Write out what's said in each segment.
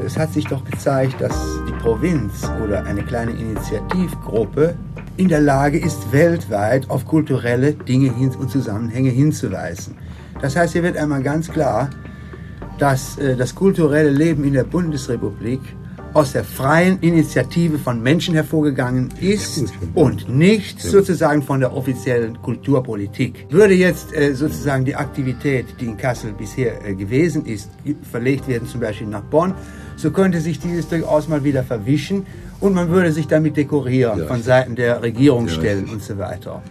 Es hat sich doch gezeigt, dass die Provinz oder eine kleine Initiativgruppe in der Lage ist, weltweit auf kulturelle Dinge und Zusammenhänge hinzuweisen. Das heißt, hier wird einmal ganz klar, dass äh, das kulturelle Leben in der Bundesrepublik aus der freien Initiative von Menschen hervorgegangen ist und nicht sozusagen von der offiziellen Kulturpolitik. Würde jetzt äh, sozusagen die Aktivität, die in Kassel bisher äh, gewesen ist, verlegt werden, zum Beispiel nach Bonn, so könnte sich dieses durchaus mal wieder verwischen und man würde sich damit dekorieren ja. von Seiten der Regierungsstellen ja. und so weiter.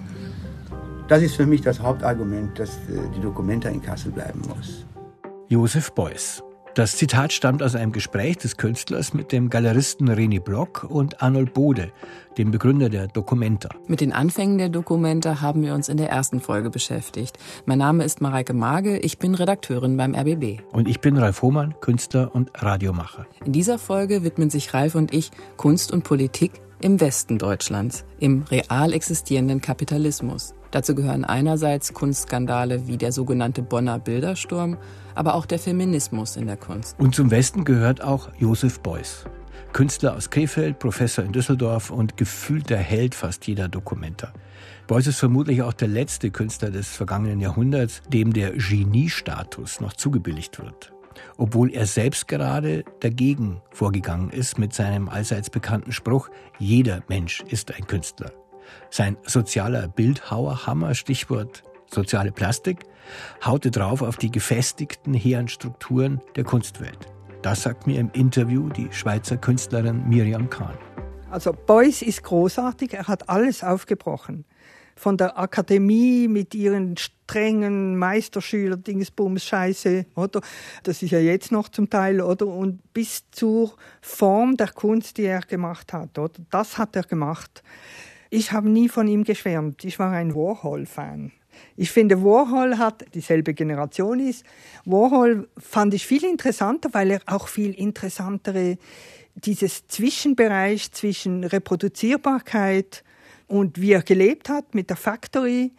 Das ist für mich das Hauptargument, dass äh, die Dokumenta in Kassel bleiben muss. Josef Beuys. Das Zitat stammt aus einem Gespräch des Künstlers mit dem Galeristen René Block und Arnold Bode, dem Begründer der Documenta. Mit den Anfängen der Documenta haben wir uns in der ersten Folge beschäftigt. Mein Name ist Mareike Mage, ich bin Redakteurin beim RBB. Und ich bin Ralf Hohmann, Künstler und Radiomacher. In dieser Folge widmen sich Ralf und ich Kunst und Politik im Westen Deutschlands, im real existierenden Kapitalismus. Dazu gehören einerseits Kunstskandale wie der sogenannte Bonner Bildersturm, aber auch der Feminismus in der Kunst. Und zum Westen gehört auch Josef Beuys. Künstler aus Krefeld, Professor in Düsseldorf und gefühlter Held fast jeder Dokumenta. Beuys ist vermutlich auch der letzte Künstler des vergangenen Jahrhunderts, dem der Geniestatus noch zugebilligt wird. Obwohl er selbst gerade dagegen vorgegangen ist mit seinem allseits bekannten Spruch, jeder Mensch ist ein Künstler. Sein sozialer Bildhauerhammer, Stichwort soziale Plastik, haute drauf auf die gefestigten hehren Strukturen der Kunstwelt. Das sagt mir im Interview die Schweizer Künstlerin Miriam Kahn. Also Beuys ist großartig, er hat alles aufgebrochen. Von der Akademie mit ihren strengen Meisterschüler, Dingsbums, Scheiße, oder? Das ist ja jetzt noch zum Teil, oder? Und bis zur Form der Kunst, die er gemacht hat, oder? Das hat er gemacht. Ich habe nie von ihm geschwärmt. Ich war ein Warhol-Fan. Ich finde, Warhol hat dieselbe Generation ist. Warhol fand ich viel interessanter, weil er auch viel interessantere dieses Zwischenbereich zwischen Reproduzierbarkeit und wie er gelebt hat mit der Factory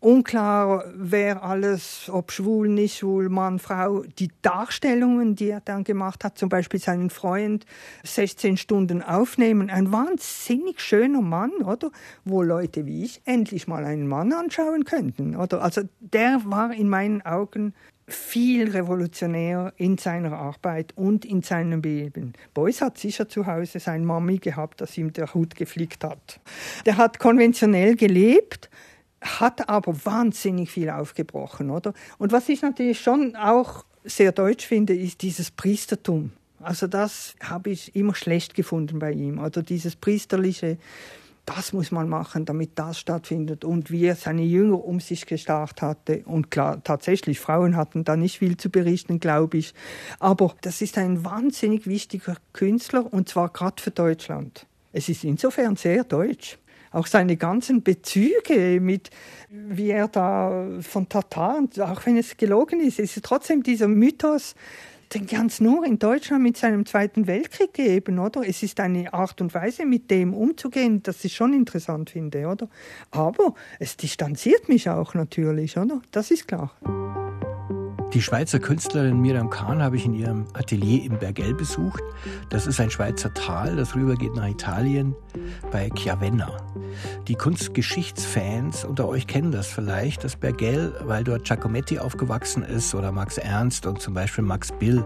unklar, wer alles, ob schwul, nicht schwul, Mann, Frau, die Darstellungen, die er dann gemacht hat, zum Beispiel seinen Freund 16 Stunden aufnehmen, ein wahnsinnig schöner Mann, oder? Wo Leute wie ich endlich mal einen Mann anschauen könnten, oder? Also der war in meinen Augen viel revolutionär in seiner Arbeit und in seinem Leben. Beuys hat sicher zu Hause seine Mami gehabt, dass ihm der Hut geflickt hat. Der hat konventionell gelebt, hat aber wahnsinnig viel aufgebrochen, oder? Und was ich natürlich schon auch sehr deutsch finde, ist dieses Priestertum. Also das habe ich immer schlecht gefunden bei ihm, oder dieses priesterliche, das muss man machen, damit das stattfindet und wie er seine Jünger um sich gestarrt hatte. Und klar, tatsächlich, Frauen hatten da nicht viel zu berichten, glaube ich. Aber das ist ein wahnsinnig wichtiger Künstler und zwar gerade für Deutschland. Es ist insofern sehr deutsch auch seine ganzen Bezüge mit, wie er da von Tataren, auch wenn es gelogen ist, ist trotzdem dieser Mythos, den ganz nur in Deutschland mit seinem Zweiten Weltkrieg gegeben, oder? Es ist eine Art und Weise, mit dem umzugehen, das ich schon interessant finde, oder? Aber es distanziert mich auch natürlich, oder? Das ist klar. Die Schweizer Künstlerin Miriam Kahn habe ich in ihrem Atelier im Bergell besucht. Das ist ein Schweizer Tal, das rübergeht nach Italien bei Chiavenna. Die Kunstgeschichtsfans unter euch kennen das vielleicht, das Bergell, weil dort Giacometti aufgewachsen ist oder Max Ernst und zum Beispiel Max Bill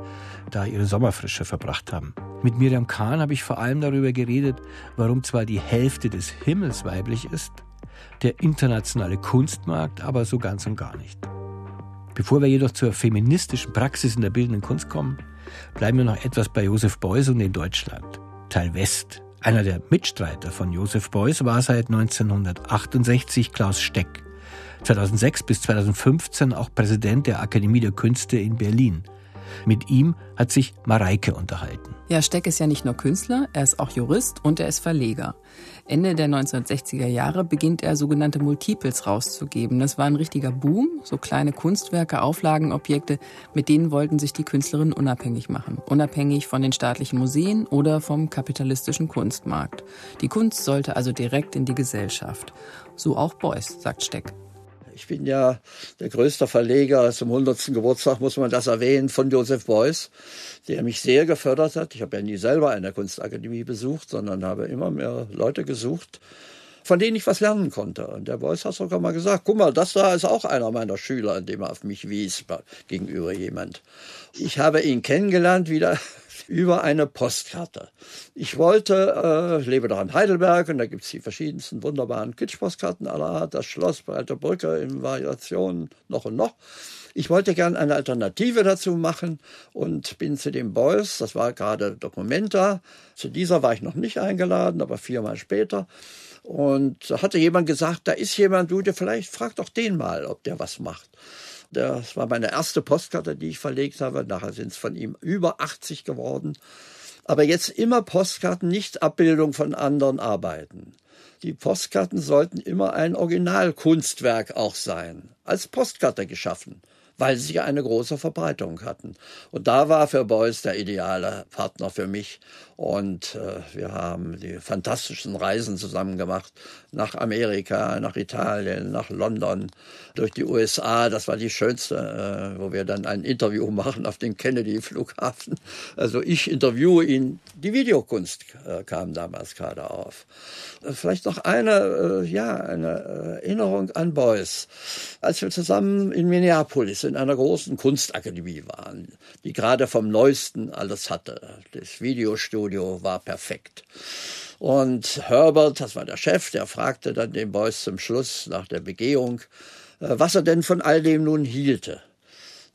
da ihre Sommerfrische verbracht haben. Mit Miriam Kahn habe ich vor allem darüber geredet, warum zwar die Hälfte des Himmels weiblich ist, der internationale Kunstmarkt aber so ganz und gar nicht. Bevor wir jedoch zur feministischen Praxis in der bildenden Kunst kommen, bleiben wir noch etwas bei Josef Beuys und in Deutschland. Teil West. Einer der Mitstreiter von Josef Beuys war seit 1968 Klaus Steck. 2006 bis 2015 auch Präsident der Akademie der Künste in Berlin. Mit ihm hat sich Mareike unterhalten. Ja, Steck ist ja nicht nur Künstler, er ist auch Jurist und er ist Verleger. Ende der 1960er Jahre beginnt er sogenannte Multiples rauszugeben. Das war ein richtiger Boom, so kleine Kunstwerke, Auflagenobjekte, mit denen wollten sich die Künstlerinnen unabhängig machen. Unabhängig von den staatlichen Museen oder vom kapitalistischen Kunstmarkt. Die Kunst sollte also direkt in die Gesellschaft. So auch Beuys, sagt Steck. Ich bin ja der größte Verleger zum 100. Geburtstag, muss man das erwähnen, von Joseph Beuys, der mich sehr gefördert hat. Ich habe ja nie selber eine Kunstakademie besucht, sondern habe immer mehr Leute gesucht, von denen ich was lernen konnte. Und der Beuys hat sogar mal gesagt, guck mal, das da ist auch einer meiner Schüler, indem er auf mich wies gegenüber jemand. Ich habe ihn kennengelernt wieder über eine Postkarte. Ich wollte, äh, lebe doch in Heidelberg und da gibt es die verschiedensten wunderbaren Kitschpostkarten aller Art, das Schloss Breite Brücke in Variationen noch und noch. Ich wollte gern eine Alternative dazu machen und bin zu dem Beuys, das war gerade Documenta, zu dieser war ich noch nicht eingeladen, aber viermal später. Und da hatte jemand gesagt, da ist jemand, du, der vielleicht frag doch den mal, ob der was macht. Das war meine erste Postkarte, die ich verlegt habe. Nachher sind es von ihm über 80 geworden. Aber jetzt immer Postkarten, nicht Abbildung von anderen Arbeiten. Die Postkarten sollten immer ein Originalkunstwerk auch sein, als Postkarte geschaffen weil sie eine große Verbreitung hatten. Und da war für Beuys der ideale Partner für mich. Und äh, wir haben die fantastischen Reisen zusammen gemacht nach Amerika, nach Italien, nach London, durch die USA. Das war die schönste, äh, wo wir dann ein Interview machen auf dem Kennedy-Flughafen. Also ich interviewe ihn. Die Videokunst äh, kam damals gerade auf. Äh, vielleicht noch eine, äh, ja, eine äh, Erinnerung an Beuys. Als wir zusammen in Minneapolis in einer großen Kunstakademie waren, die gerade vom Neuesten alles hatte. Das Videostudio war perfekt. Und Herbert, das war der Chef, der fragte dann den Beuys zum Schluss nach der Begehung, äh, was er denn von all dem nun hielte.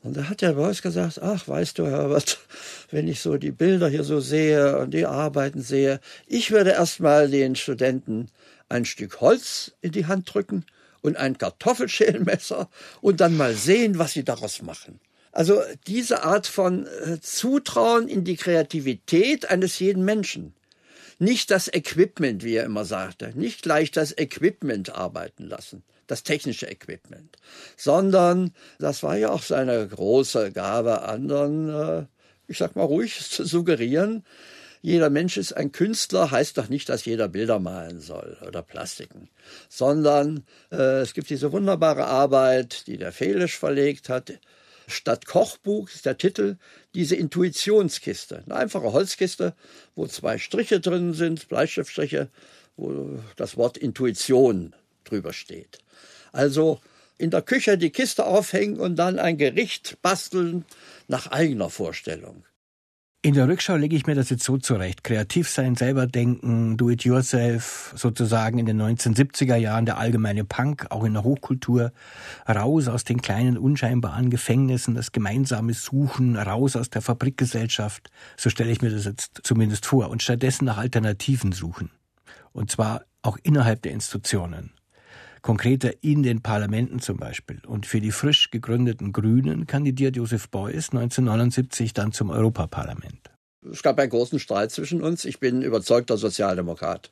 Und da hat der Beuys gesagt, ach, weißt du, Herbert, wenn ich so die Bilder hier so sehe und die Arbeiten sehe, ich würde erst mal den Studenten ein Stück Holz in die Hand drücken und ein Kartoffelschälmesser und dann mal sehen, was sie daraus machen. Also diese Art von äh, Zutrauen in die Kreativität eines jeden Menschen. Nicht das Equipment, wie er immer sagte, nicht gleich das Equipment arbeiten lassen, das technische Equipment, sondern das war ja auch seine große Gabe, anderen, äh, ich sag mal ruhig, zu suggerieren, jeder Mensch ist ein Künstler, heißt doch nicht, dass jeder Bilder malen soll oder Plastiken, sondern äh, es gibt diese wunderbare Arbeit, die der Felisch verlegt hat. Statt Kochbuch ist der Titel diese Intuitionskiste. Eine einfache Holzkiste, wo zwei Striche drin sind, Bleistiftstriche, wo das Wort Intuition drüber steht. Also in der Küche die Kiste aufhängen und dann ein Gericht basteln nach eigener Vorstellung. In der Rückschau lege ich mir das jetzt so zurecht. Kreativ sein, selber denken, do it yourself, sozusagen in den 1970er Jahren der allgemeine Punk, auch in der Hochkultur, raus aus den kleinen unscheinbaren Gefängnissen, das gemeinsame Suchen, raus aus der Fabrikgesellschaft. So stelle ich mir das jetzt zumindest vor. Und stattdessen nach Alternativen suchen. Und zwar auch innerhalb der Institutionen konkreter in den Parlamenten zum Beispiel. Und für die frisch gegründeten Grünen kandidiert Josef Beuys 1979 dann zum Europaparlament. Es gab einen großen Streit zwischen uns. Ich bin überzeugter Sozialdemokrat.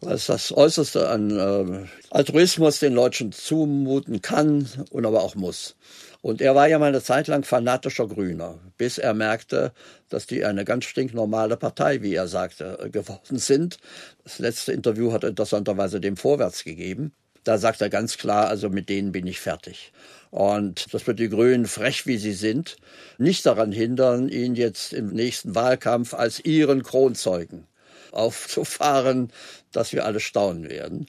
Das ist das Äußerste an äh, Altruismus den Leuten zumuten kann und aber auch muss. Und er war ja mal eine Zeit lang fanatischer Grüner, bis er merkte, dass die eine ganz stinknormale Partei, wie er sagte, geworden sind. Das letzte Interview hat er interessanterweise dem Vorwärts gegeben. Da sagt er ganz klar, also mit denen bin ich fertig. Und das wird die Grünen, frech wie sie sind, nicht daran hindern, ihn jetzt im nächsten Wahlkampf als ihren Kronzeugen aufzufahren, dass wir alle staunen werden.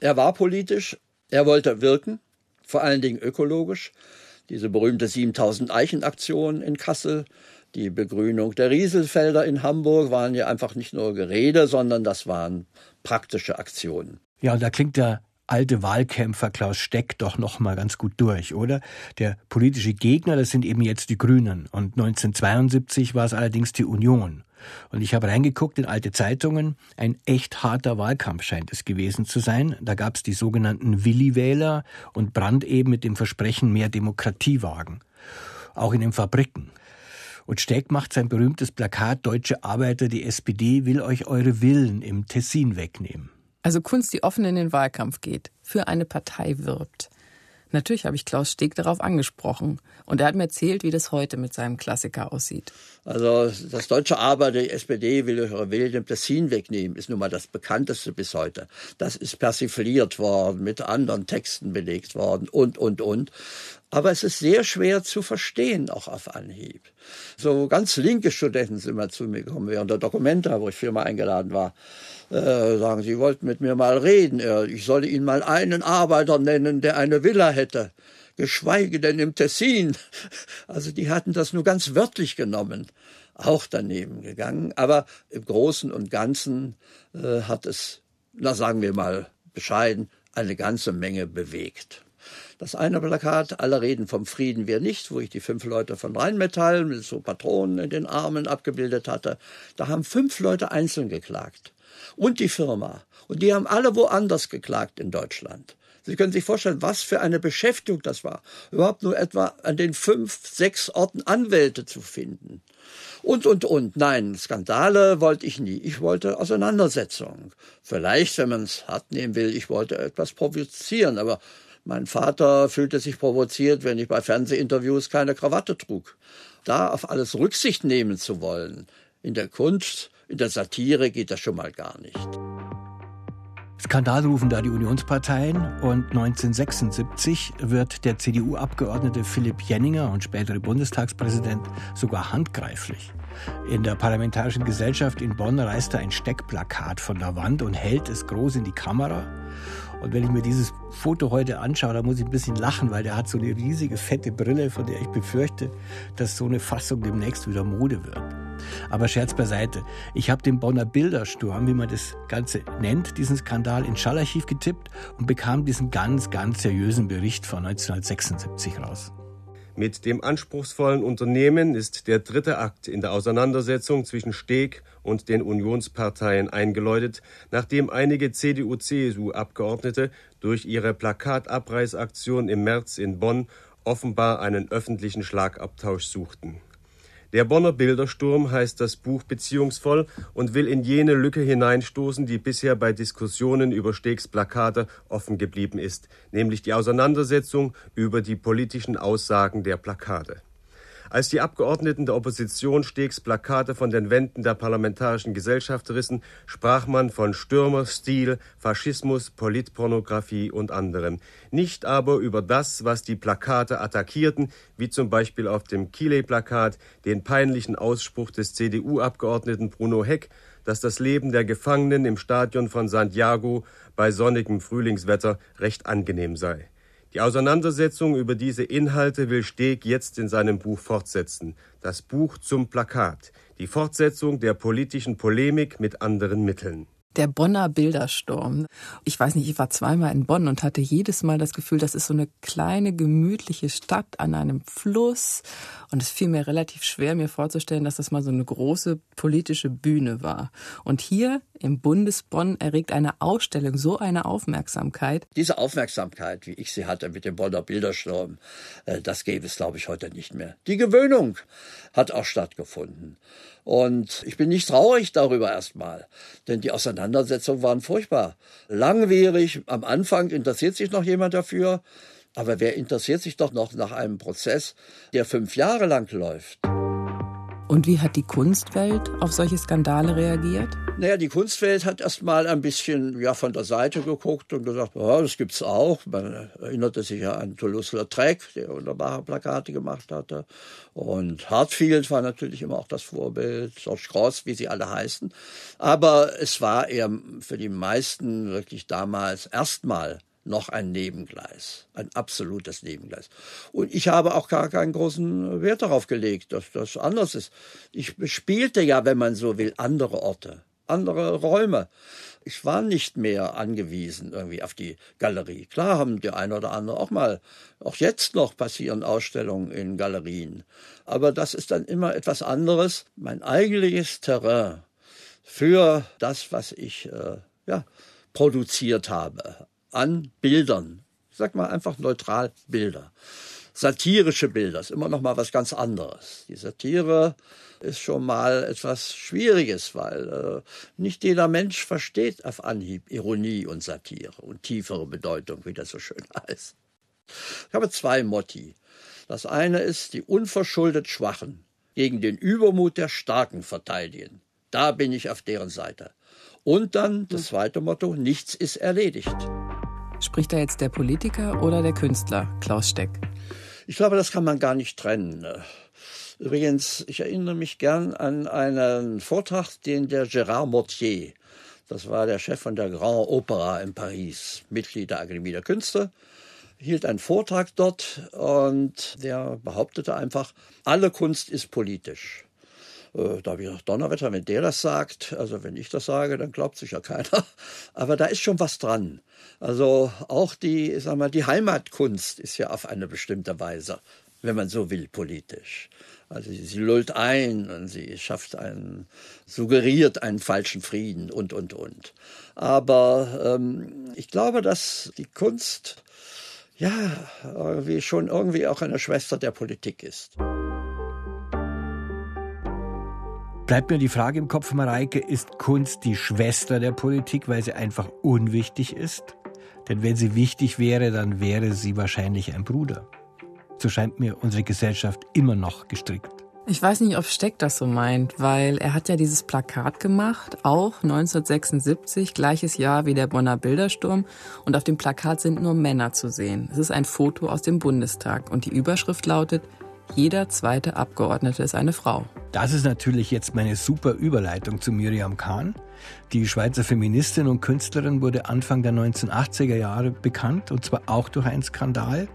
Er war politisch, er wollte wirken, vor allen Dingen ökologisch. Diese berühmte 7000 Eichen-Aktion in Kassel, die Begrünung der Rieselfelder in Hamburg waren ja einfach nicht nur Gerede, sondern das waren praktische Aktionen. Ja, und da klingt der alte Wahlkämpfer Klaus Steck doch noch mal ganz gut durch, oder? Der politische Gegner, das sind eben jetzt die Grünen und 1972 war es allerdings die Union. Und ich habe reingeguckt in alte Zeitungen. Ein echt harter Wahlkampf scheint es gewesen zu sein. Da gab es die sogenannten Willi-Wähler und Brand eben mit dem Versprechen mehr Demokratie wagen. Auch in den Fabriken. Und Steck macht sein berühmtes Plakat Deutsche Arbeiter, die SPD will euch eure Willen im Tessin wegnehmen. Also Kunst, die offen in den Wahlkampf geht, für eine Partei wirbt. Natürlich habe ich Klaus Steg darauf angesprochen. Und er hat mir erzählt, wie das heute mit seinem Klassiker aussieht. Also das deutsche Aber der SPD will will dem Tessin wegnehmen, ist nun mal das bekannteste bis heute. Das ist persifliert worden, mit anderen Texten belegt worden und, und, und. Aber es ist sehr schwer zu verstehen, auch auf Anhieb. So ganz linke Studenten sind mal zu mir gekommen während der Dokumenta, wo ich viermal eingeladen war. Äh, sagen, sie wollten mit mir mal reden. Ich solle ihnen mal einen Arbeiter nennen, der eine Villa hätte. Geschweige denn im Tessin. Also die hatten das nur ganz wörtlich genommen. Auch daneben gegangen. Aber im Großen und Ganzen äh, hat es, na sagen wir mal bescheiden, eine ganze Menge bewegt. Das eine Plakat, alle reden vom Frieden wir nicht, wo ich die fünf Leute von Rheinmetall mit so Patronen in den Armen abgebildet hatte. Da haben fünf Leute einzeln geklagt. Und die Firma. Und die haben alle woanders geklagt in Deutschland. Sie können sich vorstellen, was für eine Beschäftigung das war. Überhaupt nur etwa an den fünf, sechs Orten Anwälte zu finden. Und, und, und. Nein, Skandale wollte ich nie. Ich wollte Auseinandersetzung. Vielleicht, wenn man es hart nehmen will, ich wollte etwas provozieren, aber mein Vater fühlte sich provoziert, wenn ich bei Fernsehinterviews keine Krawatte trug. Da auf alles Rücksicht nehmen zu wollen, in der Kunst, in der Satire geht das schon mal gar nicht. Skandal rufen da die Unionsparteien und 1976 wird der CDU-Abgeordnete Philipp Jenninger und spätere Bundestagspräsident sogar handgreiflich. In der Parlamentarischen Gesellschaft in Bonn reißt er ein Steckplakat von der Wand und hält es groß in die Kamera. Und wenn ich mir dieses Foto heute anschaue, da muss ich ein bisschen lachen, weil der hat so eine riesige fette Brille, von der ich befürchte, dass so eine Fassung demnächst wieder Mode wird. Aber Scherz beiseite. Ich habe den Bonner Bildersturm, wie man das Ganze nennt, diesen Skandal in Schallarchiv getippt und bekam diesen ganz, ganz seriösen Bericht von 1976 raus. Mit dem anspruchsvollen Unternehmen ist der dritte Akt in der Auseinandersetzung zwischen Steg und den Unionsparteien eingeläutet, nachdem einige CDU-CSU-Abgeordnete durch ihre Plakatabreißaktion im März in Bonn offenbar einen öffentlichen Schlagabtausch suchten. Der Bonner Bildersturm heißt das Buch beziehungsvoll und will in jene Lücke hineinstoßen, die bisher bei Diskussionen über Stegs Plakate offen geblieben ist, nämlich die Auseinandersetzung über die politischen Aussagen der Plakate. Als die Abgeordneten der Opposition Stegs Plakate von den Wänden der Parlamentarischen Gesellschaft rissen, sprach man von Stürmerstil, Faschismus, Politpornografie und anderem. Nicht aber über das, was die Plakate attackierten, wie zum Beispiel auf dem Kile-Plakat den peinlichen Ausspruch des CDU-Abgeordneten Bruno Heck, dass das Leben der Gefangenen im Stadion von Santiago bei sonnigem Frühlingswetter recht angenehm sei. Die Auseinandersetzung über diese Inhalte will Steg jetzt in seinem Buch fortsetzen. Das Buch zum Plakat. Die Fortsetzung der politischen Polemik mit anderen Mitteln der Bonner Bildersturm. Ich weiß nicht, ich war zweimal in Bonn und hatte jedes Mal das Gefühl, das ist so eine kleine, gemütliche Stadt an einem Fluss. Und es fiel mir relativ schwer, mir vorzustellen, dass das mal so eine große politische Bühne war. Und hier im Bundesbonn erregt eine Ausstellung so eine Aufmerksamkeit. Diese Aufmerksamkeit, wie ich sie hatte mit dem Bonner Bildersturm, äh, das gäbe es, glaube ich, heute nicht mehr. Die Gewöhnung hat auch stattgefunden. Und ich bin nicht traurig darüber erstmal, denn die Auseinandersetzungen waren furchtbar. Langwierig, am Anfang interessiert sich noch jemand dafür, aber wer interessiert sich doch noch nach einem Prozess, der fünf Jahre lang läuft? Und wie hat die Kunstwelt auf solche Skandale reagiert? Naja, die Kunstwelt hat erst mal ein bisschen ja, von der Seite geguckt und gesagt, oh, das gibt's auch. Man erinnerte sich ja an Toulouse-Lautrec, der wunderbare Plakate gemacht hatte. Und Hartfield war natürlich immer auch das Vorbild, George Cross, wie sie alle heißen. Aber es war eher für die meisten wirklich damals erstmal noch ein Nebengleis, ein absolutes Nebengleis. Und ich habe auch gar keinen großen Wert darauf gelegt, dass das anders ist. Ich bespielte ja, wenn man so will, andere Orte, andere Räume. Ich war nicht mehr angewiesen irgendwie auf die Galerie. Klar haben die ein oder andere auch mal, auch jetzt noch passieren Ausstellungen in Galerien. Aber das ist dann immer etwas anderes. Mein eigentliches Terrain für das, was ich äh, ja, produziert habe an Bildern. Ich sag mal einfach neutral Bilder. Satirische Bilder ist immer noch mal was ganz anderes. Die Satire ist schon mal etwas Schwieriges, weil äh, nicht jeder Mensch versteht auf Anhieb Ironie und Satire und tiefere Bedeutung, wie das so schön heißt. Ich habe zwei Motti. Das eine ist die unverschuldet Schwachen gegen den Übermut der Starken verteidigen. Da bin ich auf deren Seite. Und dann das zweite Motto, nichts ist erledigt. Spricht da jetzt der Politiker oder der Künstler, Klaus Steck? Ich glaube, das kann man gar nicht trennen. Übrigens, ich erinnere mich gern an einen Vortrag, den der Gérard Mortier, das war der Chef von der Grand Opera in Paris, Mitglied der Akademie der Künste, hielt einen Vortrag dort und der behauptete einfach, alle Kunst ist politisch. Äh, da habe ich gedacht, Donnerwetter, wenn der das sagt, also wenn ich das sage, dann glaubt sich ja keiner. Aber da ist schon was dran. Also auch die, sag mal, die Heimatkunst ist ja auf eine bestimmte Weise, wenn man so will, politisch. Also sie lullt ein und sie schafft einen, suggeriert einen falschen Frieden und, und, und. Aber ähm, ich glaube, dass die Kunst ja irgendwie schon irgendwie auch eine Schwester der Politik ist. Bleibt mir die Frage im Kopf, Mareike, ist Kunst die Schwester der Politik, weil sie einfach unwichtig ist? Denn wenn sie wichtig wäre, dann wäre sie wahrscheinlich ein Bruder. So scheint mir unsere Gesellschaft immer noch gestrickt. Ich weiß nicht, ob Steck das so meint, weil er hat ja dieses Plakat gemacht, auch 1976, gleiches Jahr wie der Bonner Bildersturm. Und auf dem Plakat sind nur Männer zu sehen. Es ist ein Foto aus dem Bundestag und die Überschrift lautet, jeder zweite Abgeordnete ist eine Frau. Das ist natürlich jetzt meine super Überleitung zu Miriam Kahn. Die Schweizer Feministin und Künstlerin wurde Anfang der 1980er Jahre bekannt, und zwar auch durch einen Skandal.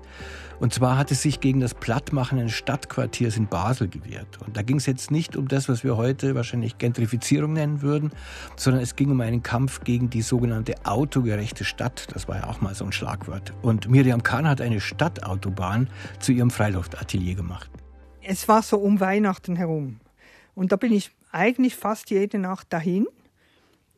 Und zwar hat es sich gegen das Plattmachen eines Stadtquartiers in Basel gewehrt. Und da ging es jetzt nicht um das, was wir heute wahrscheinlich Gentrifizierung nennen würden, sondern es ging um einen Kampf gegen die sogenannte autogerechte Stadt. Das war ja auch mal so ein Schlagwort. Und Miriam Kahn hat eine Stadtautobahn zu ihrem Freiluftatelier gemacht. Es war so um Weihnachten herum. Und da bin ich eigentlich fast jede Nacht dahin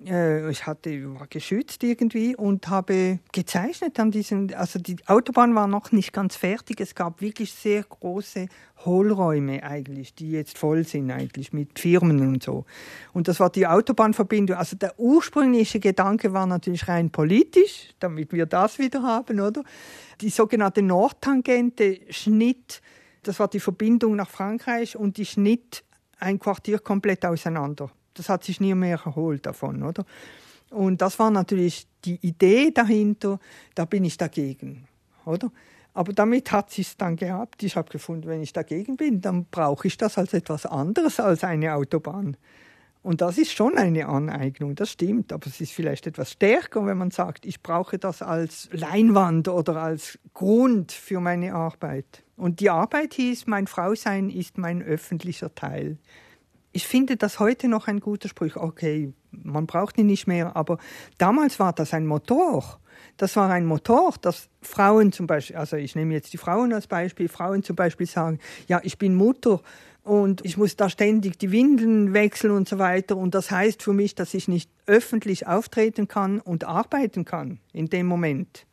ich hatte, war geschützt irgendwie und habe gezeichnet an diesen, also die Autobahn war noch nicht ganz fertig. Es gab wirklich sehr große Hohlräume eigentlich, die jetzt voll sind eigentlich mit Firmen und so. Und das war die Autobahnverbindung. Also der ursprüngliche Gedanke war natürlich rein politisch, damit wir das wieder haben, oder? Die sogenannte Nordtangente schnitt, das war die Verbindung nach Frankreich und die schnitt ein Quartier komplett auseinander das hat sich nie mehr erholt davon, oder? Und das war natürlich die Idee dahinter, da bin ich dagegen, oder? Aber damit hat sich dann gehabt. Ich habe gefunden, wenn ich dagegen bin, dann brauche ich das als etwas anderes als eine Autobahn. Und das ist schon eine Aneignung, das stimmt, aber es ist vielleicht etwas stärker, wenn man sagt, ich brauche das als Leinwand oder als Grund für meine Arbeit. Und die Arbeit hieß, mein Frausein ist mein öffentlicher Teil ich finde das heute noch ein guter Spruch. Okay, man braucht ihn nicht mehr, aber damals war das ein Motor. Das war ein Motor, dass Frauen zum Beispiel, also ich nehme jetzt die Frauen als Beispiel, Frauen zum Beispiel sagen, ja, ich bin Mutter und ich muss da ständig die Windeln wechseln und so weiter. Und das heißt für mich, dass ich nicht öffentlich auftreten kann und arbeiten kann in dem Moment.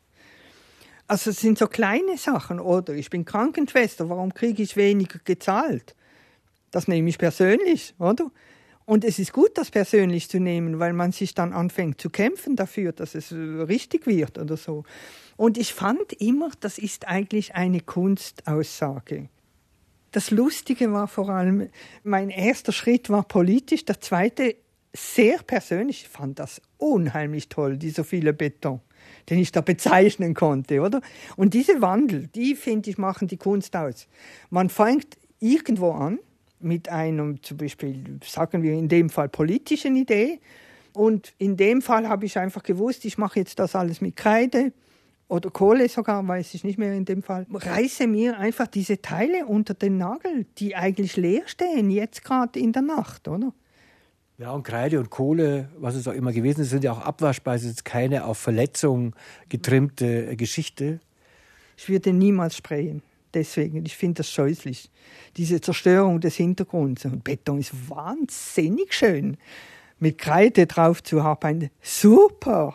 Also es sind so kleine Sachen. Oder ich bin Krankenschwester, warum kriege ich weniger gezahlt? Das nehme ich persönlich, oder? Und es ist gut, das persönlich zu nehmen, weil man sich dann anfängt zu kämpfen dafür, dass es äh, richtig wird oder so. Und ich fand immer, das ist eigentlich eine Kunstaussage. Das Lustige war vor allem, mein erster Schritt war politisch, der zweite sehr persönlich. Ich fand das unheimlich toll, dieser viele Beton, den ich da bezeichnen konnte, oder? Und diese Wandel, die finde ich machen die Kunst aus. Man fängt irgendwo an mit einem zum Beispiel, sagen wir in dem Fall politischen Idee. Und in dem Fall habe ich einfach gewusst, ich mache jetzt das alles mit Kreide oder Kohle sogar, weiß ich nicht mehr in dem Fall. Reiße mir einfach diese Teile unter den Nagel, die eigentlich leer stehen, jetzt gerade in der Nacht, oder? Ja, und Kreide und Kohle, was es auch immer gewesen ist, sind ja auch abwaschbar. Es ist keine auf Verletzung getrimmte Geschichte. Ich würde niemals sprayen. Deswegen, ich finde das scheußlich. Diese Zerstörung des Hintergrunds. Und Beton ist wahnsinnig schön. Mit Kreide drauf zu haben, super.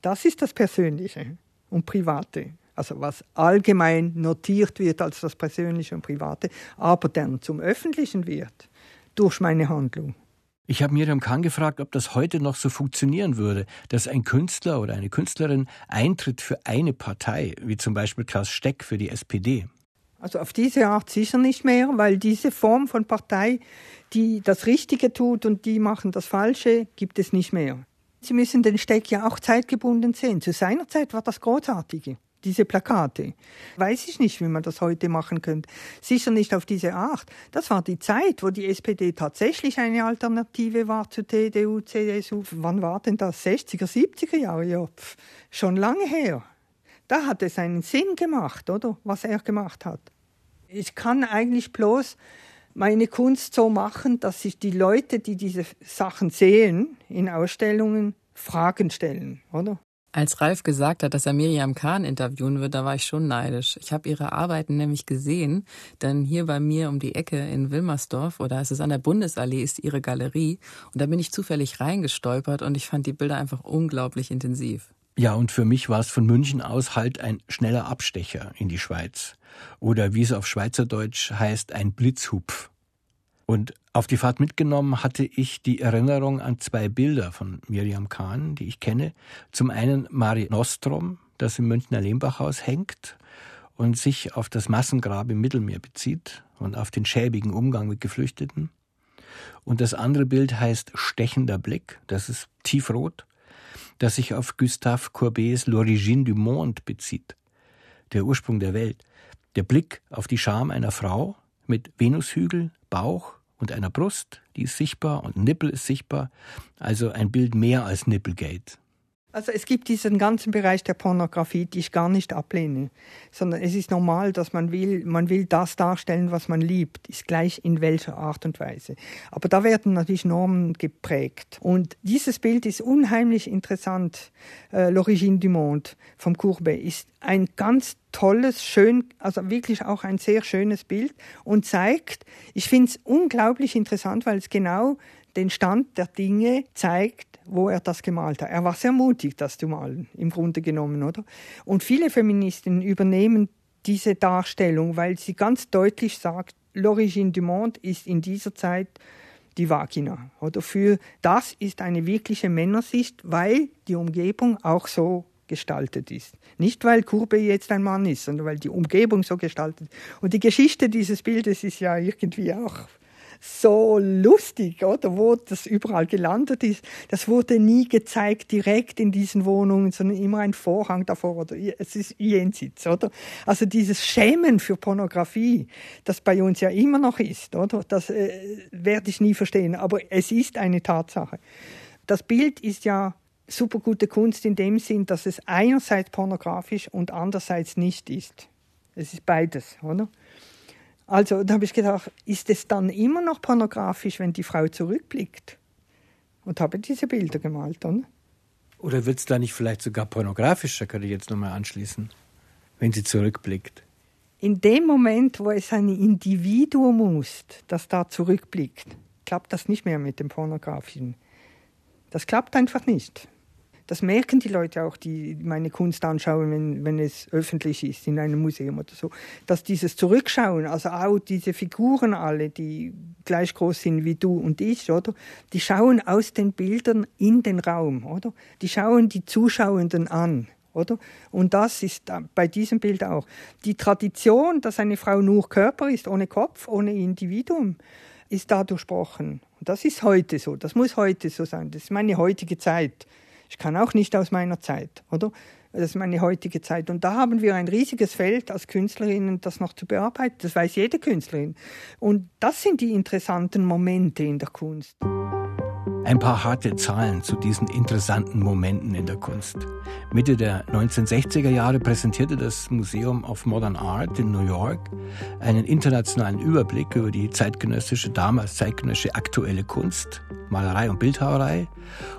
Das ist das Persönliche und Private. Also was allgemein notiert wird als das Persönliche und Private, aber dann zum Öffentlichen wird durch meine Handlung. Ich habe Miriam Kahn gefragt, ob das heute noch so funktionieren würde, dass ein Künstler oder eine Künstlerin eintritt für eine Partei, wie zum Beispiel Klaus Steck für die SPD. Also auf diese Art sicher nicht mehr, weil diese Form von Partei, die das Richtige tut und die machen das Falsche, gibt es nicht mehr. Sie müssen den Steck ja auch zeitgebunden sehen. Zu seiner Zeit war das Großartige diese Plakate. Weiß ich nicht, wie man das heute machen könnte. Sicher nicht auf diese Art. Das war die Zeit, wo die SPD tatsächlich eine Alternative war zu CDU, CSU. Wann war denn das? 60er, 70er Jahre? Ja, pf, schon lange her. Da hat es einen Sinn gemacht, oder? Was er gemacht hat. Ich kann eigentlich bloß meine Kunst so machen, dass sich die Leute, die diese Sachen sehen in Ausstellungen, Fragen stellen, oder? Als Ralf gesagt hat, dass er Miriam Kahn interviewen wird, da war ich schon neidisch. Ich habe ihre Arbeiten nämlich gesehen, denn hier bei mir um die Ecke in Wilmersdorf oder es ist an der Bundesallee ist ihre Galerie und da bin ich zufällig reingestolpert und ich fand die Bilder einfach unglaublich intensiv. Ja, und für mich war es von München aus halt ein schneller Abstecher in die Schweiz. Oder wie es auf Schweizerdeutsch heißt, ein Blitzhupf. Und auf die Fahrt mitgenommen hatte ich die Erinnerung an zwei Bilder von Miriam Kahn, die ich kenne. Zum einen Mari Nostrum, das im Münchner Lehmbachhaus hängt und sich auf das Massengrab im Mittelmeer bezieht und auf den schäbigen Umgang mit Geflüchteten. Und das andere Bild heißt Stechender Blick, das ist tiefrot, das sich auf Gustave Courbets L'origine du monde bezieht, der Ursprung der Welt. Der Blick auf die Scham einer Frau mit Venushügel, Bauch, und einer Brust, die ist sichtbar und Nippel ist sichtbar. Also ein Bild mehr als Nippelgate. Also es gibt diesen ganzen Bereich der Pornografie, die ich gar nicht ablehne, sondern es ist normal, dass man will, man will das darstellen, was man liebt, ist gleich in welcher Art und Weise. Aber da werden natürlich Normen geprägt. Und dieses Bild ist unheimlich interessant. Äh, L'origine du monde vom Courbet ist ein ganz tolles, schön, also wirklich auch ein sehr schönes Bild und zeigt, ich finde es unglaublich interessant, weil es genau den Stand der Dinge zeigt, wo er das gemalt hat. Er war sehr mutig, das zu malen, im Grunde genommen, oder? Und viele Feministinnen übernehmen diese Darstellung, weil sie ganz deutlich sagt, l'origine du monde ist in dieser Zeit die Vagina. Oder für das ist eine wirkliche Männersicht, weil die Umgebung auch so gestaltet ist. Nicht, weil Kurbe jetzt ein Mann ist, sondern weil die Umgebung so gestaltet ist. Und die Geschichte dieses Bildes ist ja irgendwie auch so lustig, oder? Wo das überall gelandet ist. Das wurde nie gezeigt direkt in diesen Wohnungen, sondern immer ein Vorhang davor, oder? Es ist jenseits, oder? Also dieses Schämen für Pornografie, das bei uns ja immer noch ist, oder? Das äh, werde ich nie verstehen, aber es ist eine Tatsache. Das Bild ist ja super gute Kunst in dem Sinn, dass es einerseits pornografisch und andererseits nicht ist. Es ist beides, oder? Also da habe ich gedacht, ist es dann immer noch pornografisch, wenn die Frau zurückblickt? Und habe diese Bilder gemalt, oder? Oder wird es da nicht vielleicht sogar pornografischer, könnte ich jetzt nochmal anschließen, wenn sie zurückblickt? In dem Moment, wo es ein Individuum ist, das da zurückblickt, klappt das nicht mehr mit dem Pornografischen. Das klappt einfach nicht. Das merken die Leute auch, die meine Kunst anschauen, wenn, wenn es öffentlich ist, in einem Museum oder so. Dass dieses Zurückschauen, also auch diese Figuren alle, die gleich groß sind wie du und ich, oder? Die schauen aus den Bildern in den Raum, oder? Die schauen die Zuschauenden an. Oder? Und das ist bei diesem Bild auch. Die Tradition, dass eine Frau nur Körper ist, ohne Kopf, ohne Individuum, ist da durchbrochen. Und das ist heute so. Das muss heute so sein. Das ist meine heutige Zeit. Ich kann auch nicht aus meiner Zeit, oder? Das ist meine heutige Zeit. Und da haben wir ein riesiges Feld als Künstlerinnen, das noch zu bearbeiten. Das weiß jede Künstlerin. Und das sind die interessanten Momente in der Kunst. Ein paar harte Zahlen zu diesen interessanten Momenten in der Kunst. Mitte der 1960er Jahre präsentierte das Museum of Modern Art in New York einen internationalen Überblick über die zeitgenössische, damals zeitgenössische aktuelle Kunst, Malerei und Bildhauerei.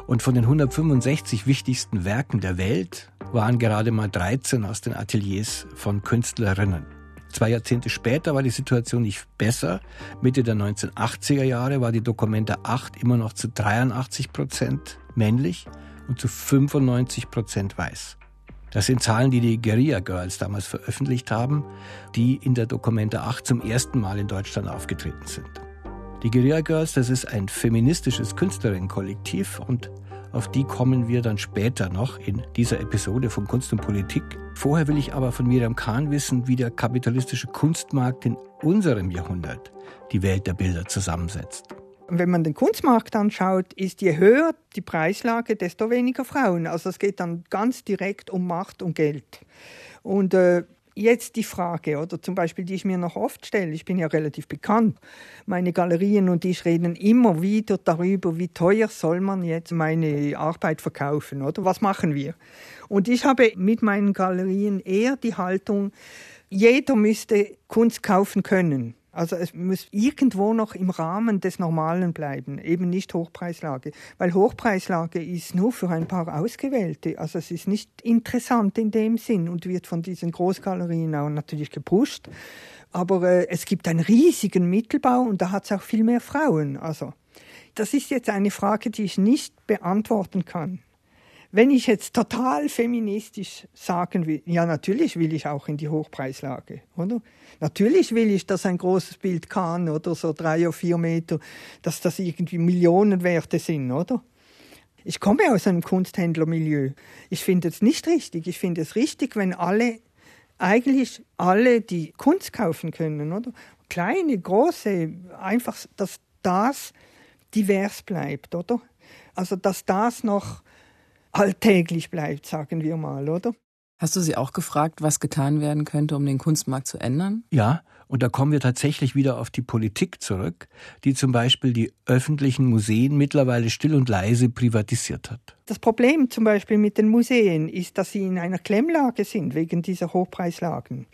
Und von den 165 wichtigsten Werken der Welt waren gerade mal 13 aus den Ateliers von Künstlerinnen. Zwei Jahrzehnte später war die Situation nicht besser. Mitte der 1980er Jahre war die Dokumenta 8 immer noch zu 83 Prozent männlich und zu 95 Prozent weiß. Das sind Zahlen, die die Guerilla Girls damals veröffentlicht haben, die in der Dokumenta 8 zum ersten Mal in Deutschland aufgetreten sind. Die Guerilla Girls, das ist ein feministisches Künstlerinnenkollektiv und auf die kommen wir dann später noch in dieser Episode von Kunst und Politik. Vorher will ich aber von Miriam Kahn wissen, wie der kapitalistische Kunstmarkt in unserem Jahrhundert die Welt der Bilder zusammensetzt. Wenn man den Kunstmarkt anschaut, ist je höher die Preislage, desto weniger Frauen. Also es geht dann ganz direkt um Macht und Geld. Und äh, Jetzt die Frage, oder zum Beispiel, die ich mir noch oft stelle, ich bin ja relativ bekannt, meine Galerien und ich reden immer wieder darüber, wie teuer soll man jetzt meine Arbeit verkaufen, oder was machen wir? Und ich habe mit meinen Galerien eher die Haltung, jeder müsste Kunst kaufen können. Also es muss irgendwo noch im Rahmen des Normalen bleiben, eben nicht Hochpreislage. Weil Hochpreislage ist nur für ein paar Ausgewählte. Also es ist nicht interessant in dem Sinn und wird von diesen Großgalerien auch natürlich gepusht. Aber äh, es gibt einen riesigen Mittelbau und da hat es auch viel mehr Frauen. Also das ist jetzt eine Frage, die ich nicht beantworten kann. Wenn ich jetzt total feministisch sagen will, ja, natürlich will ich auch in die Hochpreislage, oder? Natürlich will ich, dass ein großes Bild kann, oder so drei oder vier Meter, dass das irgendwie Millionenwerte sind, oder? Ich komme aus einem Kunsthändlermilieu. Ich finde es nicht richtig. Ich finde es richtig, wenn alle, eigentlich alle, die Kunst kaufen können, oder? Kleine, große, einfach, dass das divers bleibt, oder? Also, dass das noch alltäglich bleibt, sagen wir mal, oder? Hast du sie auch gefragt, was getan werden könnte, um den Kunstmarkt zu ändern? Ja, und da kommen wir tatsächlich wieder auf die Politik zurück, die zum Beispiel die öffentlichen Museen mittlerweile still und leise privatisiert hat. Das Problem zum Beispiel mit den Museen ist, dass sie in einer Klemmlage sind wegen dieser Hochpreislagen.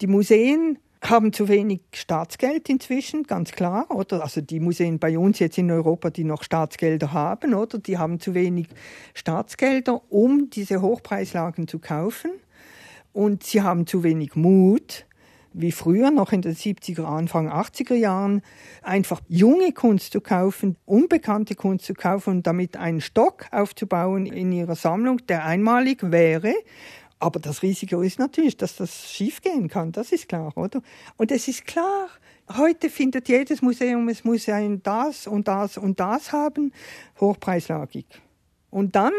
Die Museen haben zu wenig Staatsgeld inzwischen, ganz klar, oder? Also die Museen bei uns jetzt in Europa, die noch Staatsgelder haben, oder? Die haben zu wenig Staatsgelder, um diese Hochpreislagen zu kaufen. Und sie haben zu wenig Mut, wie früher, noch in den 70er, Anfang 80er Jahren, einfach junge Kunst zu kaufen, unbekannte Kunst zu kaufen und damit einen Stock aufzubauen in ihrer Sammlung, der einmalig wäre aber das Risiko ist natürlich, dass das schiefgehen kann, das ist klar, oder? Und es ist klar, heute findet jedes Museum, es muss ein das und das und das haben, hochpreislagig. Und dann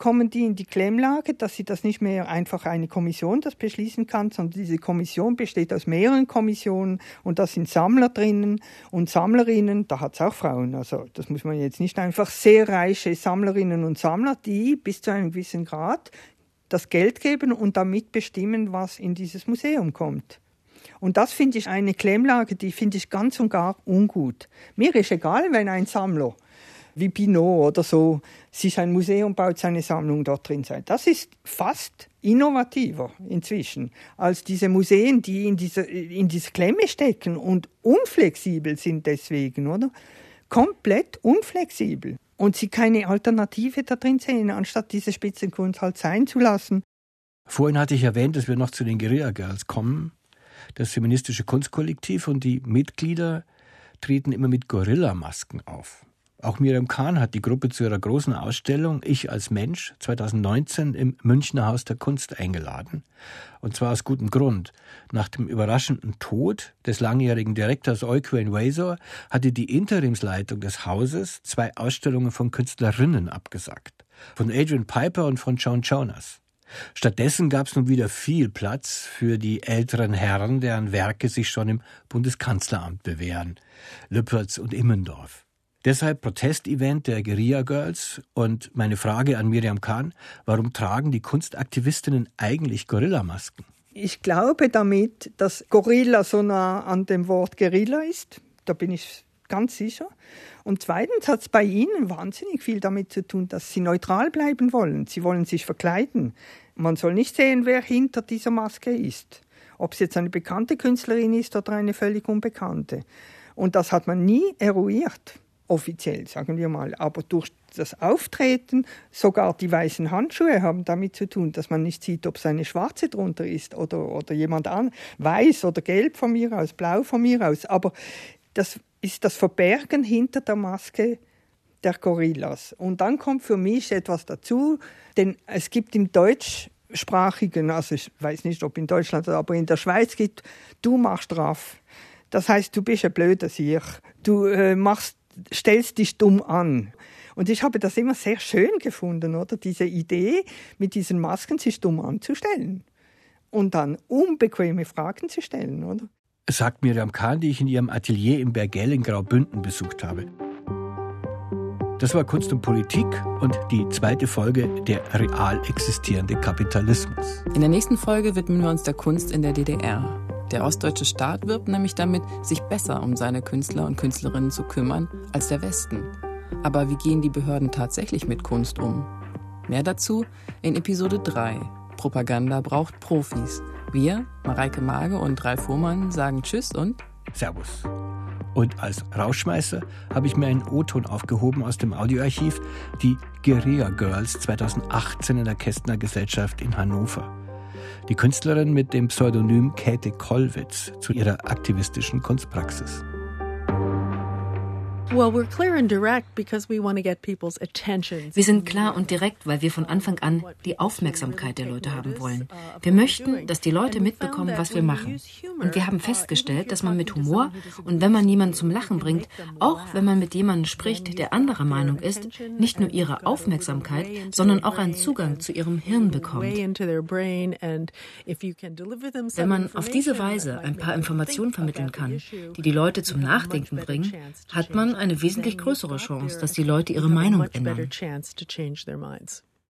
kommen die in die Klemmlage, dass sie das nicht mehr einfach eine Kommission das beschließen kann, sondern diese Kommission besteht aus mehreren Kommissionen und da sind Sammler drinnen und Sammlerinnen, da hat es auch Frauen, also das muss man jetzt nicht einfach sehr reiche Sammlerinnen und Sammler, die bis zu einem gewissen Grad das Geld geben und damit bestimmen, was in dieses Museum kommt. Und das finde ich eine Klemmlage, die finde ich ganz und gar ungut. Mir ist egal, wenn ein Sammler wie Pinot oder so sich ein Museum baut, seine Sammlung dort drin sein. Das ist fast innovativer inzwischen als diese Museen, die in dieser, in dieser Klemme stecken und unflexibel sind deswegen, oder? Komplett unflexibel und sie keine Alternative da drin sehen, anstatt diese Spitzenkunst halt sein zu lassen. Vorhin hatte ich erwähnt, dass wir noch zu den Guerilla Girls kommen, das feministische Kunstkollektiv und die Mitglieder treten immer mit Gorillamasken auf. Auch Miriam Kahn hat die Gruppe zu ihrer großen Ausstellung Ich als Mensch 2019 im Münchner Haus der Kunst eingeladen. Und zwar aus gutem Grund. Nach dem überraschenden Tod des langjährigen Direktors Euquane Wazor hatte die Interimsleitung des Hauses zwei Ausstellungen von Künstlerinnen abgesagt. Von Adrian Piper und von Joan Jonas. Stattdessen gab es nun wieder viel Platz für die älteren Herren, deren Werke sich schon im Bundeskanzleramt bewähren. Lüpertz und Immendorf. Deshalb Protestevent der Guerilla Girls und meine Frage an Miriam Kahn, warum tragen die Kunstaktivistinnen eigentlich Gorillamasken? Ich glaube damit, dass Gorilla so nah an dem Wort Guerilla ist. Da bin ich ganz sicher. Und zweitens hat es bei Ihnen wahnsinnig viel damit zu tun, dass Sie neutral bleiben wollen. Sie wollen sich verkleiden. Man soll nicht sehen, wer hinter dieser Maske ist. Ob es jetzt eine bekannte Künstlerin ist oder eine völlig unbekannte. Und das hat man nie eruiert offiziell, sagen wir mal. Aber durch das Auftreten, sogar die weißen Handschuhe haben damit zu tun, dass man nicht sieht, ob es eine schwarze drunter ist oder, oder jemand an, weiß oder gelb von mir aus, blau von mir aus. Aber das ist das Verbergen hinter der Maske der Gorillas. Und dann kommt für mich etwas dazu, denn es gibt im deutschsprachigen, also ich weiß nicht, ob in Deutschland, aber in der Schweiz gibt, du machst drauf Das heißt, du bist ein blöder Sieg. Du äh, machst, stellst dich dumm an. Und ich habe das immer sehr schön gefunden, oder? Diese Idee, mit diesen Masken sich dumm anzustellen. Und dann unbequeme Fragen zu stellen, oder? Sagt Miriam Kahn, die ich in ihrem Atelier im Bergell in Graubünden besucht habe. Das war Kunst und Politik und die zweite Folge der real existierende Kapitalismus. In der nächsten Folge widmen wir uns der Kunst in der DDR. Der ostdeutsche Staat wirbt nämlich damit, sich besser um seine Künstler und Künstlerinnen zu kümmern als der Westen. Aber wie gehen die Behörden tatsächlich mit Kunst um? Mehr dazu in Episode 3. Propaganda braucht Profis. Wir, Mareike Mage und Ralf Fuhrmann, sagen Tschüss und Servus. Und als Rausschmeißer habe ich mir einen O-Ton aufgehoben aus dem Audioarchiv, die Guerilla Girls 2018 in der Kästner Gesellschaft in Hannover. Die Künstlerin mit dem Pseudonym Käthe Kollwitz zu ihrer aktivistischen Kunstpraxis. Wir sind klar und direkt, weil wir von Anfang an die Aufmerksamkeit der Leute haben wollen. Wir möchten, dass die Leute mitbekommen, was wir machen. Und wir haben festgestellt, dass man mit Humor und wenn man jemanden zum Lachen bringt, auch wenn man mit jemandem spricht, der anderer Meinung ist, nicht nur ihre Aufmerksamkeit, sondern auch einen Zugang zu ihrem Hirn bekommt. Wenn man auf diese Weise ein paar Informationen vermitteln kann, die die Leute zum Nachdenken bringen, hat man eine wesentlich größere Chance, dass die Leute ihre Meinung ändern.